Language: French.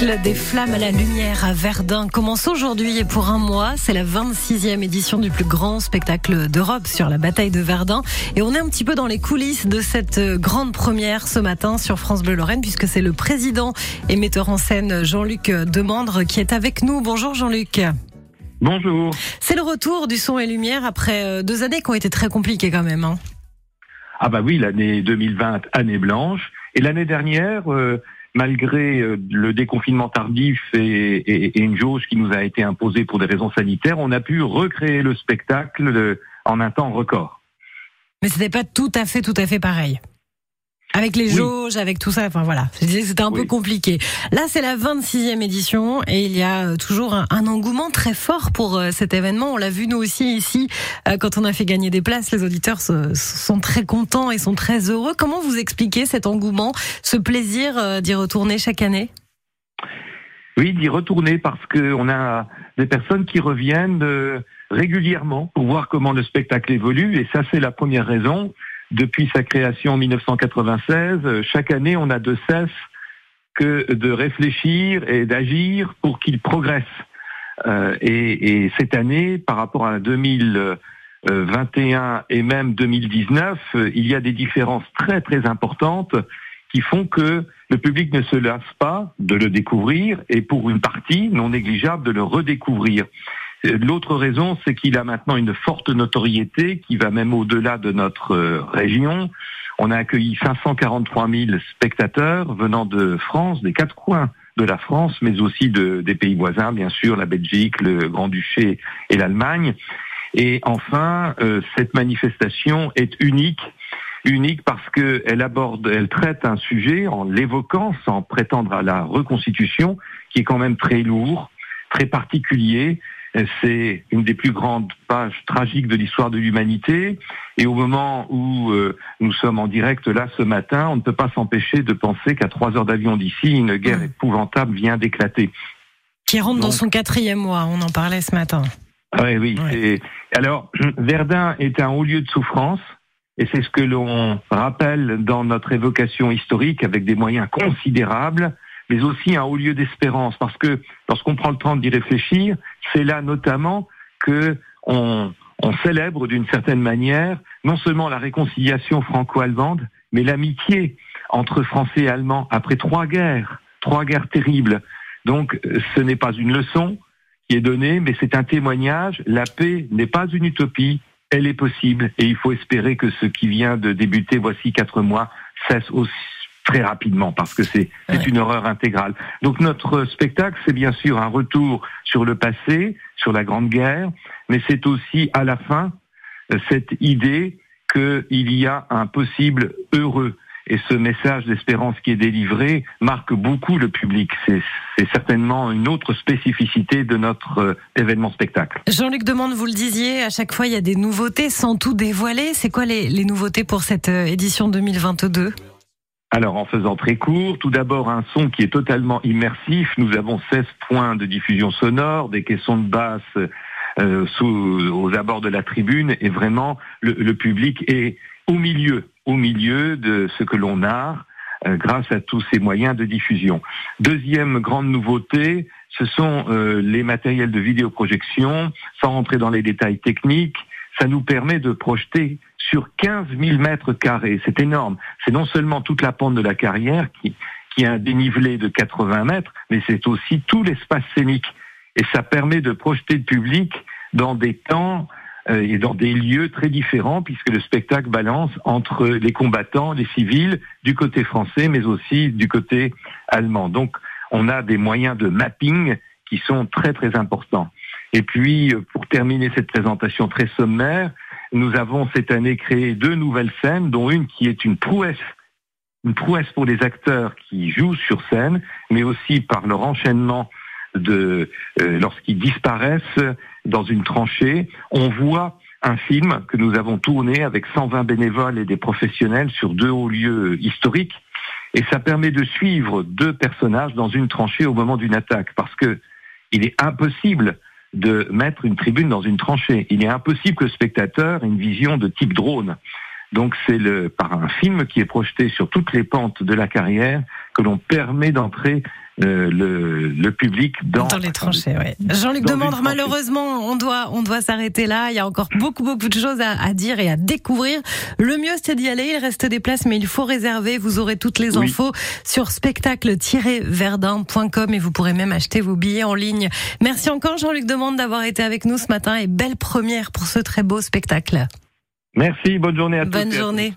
des flammes à la lumière à Verdun commence aujourd'hui et pour un mois. C'est la 26e édition du plus grand spectacle d'Europe sur la bataille de Verdun. Et on est un petit peu dans les coulisses de cette grande première ce matin sur France Bleu Lorraine puisque c'est le président et metteur en scène Jean-Luc Demandre qui est avec nous. Bonjour Jean-Luc. Bonjour. C'est le retour du son et lumière après euh, deux années qui ont été très compliquées quand même. Hein. Ah bah oui, l'année 2020, année blanche. Et l'année dernière, euh, malgré euh, le déconfinement tardif et, une jauge qui nous a été imposée pour des raisons sanitaires, on a pu recréer le spectacle en un temps record. Mais ce n'était pas tout à fait, tout à fait pareil. Avec les jauges, avec tout ça, enfin voilà, c'était un peu compliqué. Là, c'est la 26e édition et il y a euh, toujours un, engouement très fort pour euh, cet événement. On l'a vu nous aussi ici, euh, quand on a fait gagner des places, les auditeurs sont très contents et sont très heureux. Comment vous expliquez cet engouement, ce plaisir d'y retourner chaque année? Oui, d'y retourner parce qu'on a des personnes qui reviennent régulièrement pour voir comment le spectacle évolue et ça, c'est la première raison depuis sa création en 1996, euh, chaque année, on a de cesse que de réfléchir et d'agir pour qu'il progresse. Euh, et, et, cette année, par rapport à 2021 et même 2019, euh, il y a des différences très très importantes qui font que le public ne se lasse pas de le découvrir et pour une partie non négligeable de le redécouvrir. L'autre raison, c'est qu'il a maintenant une forte notoriété qui va même au-delà de notre euh, région. On a accueilli 543 000 spectateurs venant de France, des quatre coins de la France, mais aussi de, des pays voisins, bien sûr, la Belgique, le Grand-Duché et l'Allemagne. Et enfin, euh, cette manifestation est unique unique parce qu'elle aborde, elle traite un sujet en l'évoquant sans prétendre à la reconstitution, qui est quand même très lourd, très particulier, c'est une des plus grandes pages tragiques de l'histoire de l'humanité. Et au moment où euh, nous sommes en direct là ce matin, on ne peut pas s'empêcher de penser qu'à trois heures d'avion d'ici, une guerre épouvantable vient d'éclater. Qui rentre dans son quatrième mois, on en parlait ce matin. Oui, oui. Alors, Verdun est un haut lieu de souffrance. Et c'est ce que l'on rappelle dans notre évocation historique avec des moyens considérables mais aussi un haut lieu d'espérance, parce que lorsqu'on prend le temps d'y réfléchir, c'est là notamment que on, célèbre d'une certaine manière non seulement la réconciliation franco-allemande, mais l'amitié entre Français et Allemands après trois guerres, trois guerres terribles. Donc ce n'est pas une leçon qui est donnée, mais c'est un témoignage. La paix n'est pas une utopie, elle est possible, et il faut espérer que ce qui vient de débuter voici quatre mois cesse aussi très rapidement parce que c'est une horreur intégrale. Donc notre spectacle, c'est bien sûr un retour sur le passé, sur la Grande Guerre, mais c'est aussi à la fin euh, cette idée qu'il y a un possible heureux. Et ce message d'espérance qui est délivré marque beaucoup le public. C'est certainement une autre spécificité de notre euh, événement spectacle. Jean-Luc Demande, vous le disiez, à chaque fois il y a des nouveautés sans tout dévoiler. C'est quoi les, les nouveautés pour cette euh, édition 2022 alors, en faisant très court, tout d'abord un son qui est totalement immersif. Nous avons 16 points de diffusion sonore, des caissons de basse euh, sous, aux abords de la tribune, et vraiment le, public est au milieu, au milieu de ce que l'on a euh, grâce à tous ces moyens de diffusion. Deuxième grande nouveauté, ce sont euh, les matériels de vidéoprojection. Sans rentrer dans les détails techniques, ça nous permet de projeter sur 15 000 mètres carrés. C'est énorme. C'est non seulement toute la pente de la carrière qui, qui a un dénivelé de 80 mètres, mais c'est aussi tout l'espace scénique. Et ça permet de projeter le public dans des temps euh, et dans des lieux très différents, puisque le spectacle balance entre les combattants, les civils, du côté français, mais aussi du côté allemand. Donc, on a des moyens de mapping qui sont très très importants. Et puis, euh, pour terminer cette présentation très sommaire, nous avons cette année créé deux nouvelles scènes, dont une qui est une prouesse, une prouesse pour les acteurs qui jouent sur scène, mais aussi par leur enchaînement de euh, lorsqu'ils disparaissent dans une tranchée. On voit un film que nous avons tourné avec 120 bénévoles et des professionnels sur deux hauts lieux historiques. Et ça permet de suivre deux personnages dans une tranchée au moment d'une attaque, parce que il est impossible de mettre une tribune dans une tranchée. Il est impossible que le spectateur ait une vision de type drone. Donc c'est le par un film qui est projeté sur toutes les pentes de la carrière que l'on permet d'entrer euh, le, le, public dans, dans les tranchées. Ouais. Jean-Luc demande malheureusement, on doit, on doit s'arrêter là. Il y a encore beaucoup, beaucoup de choses à, à dire et à découvrir. Le mieux, c'est d'y aller. Il reste des places, mais il faut réserver. Vous aurez toutes les infos sur spectacle-verdun.com et vous pourrez même acheter vos billets en ligne. Merci encore, Jean-Luc Demande, d'avoir été avec nous ce matin et belle première pour ce très beau spectacle. Merci, bonne journée à tous. Bonne journée.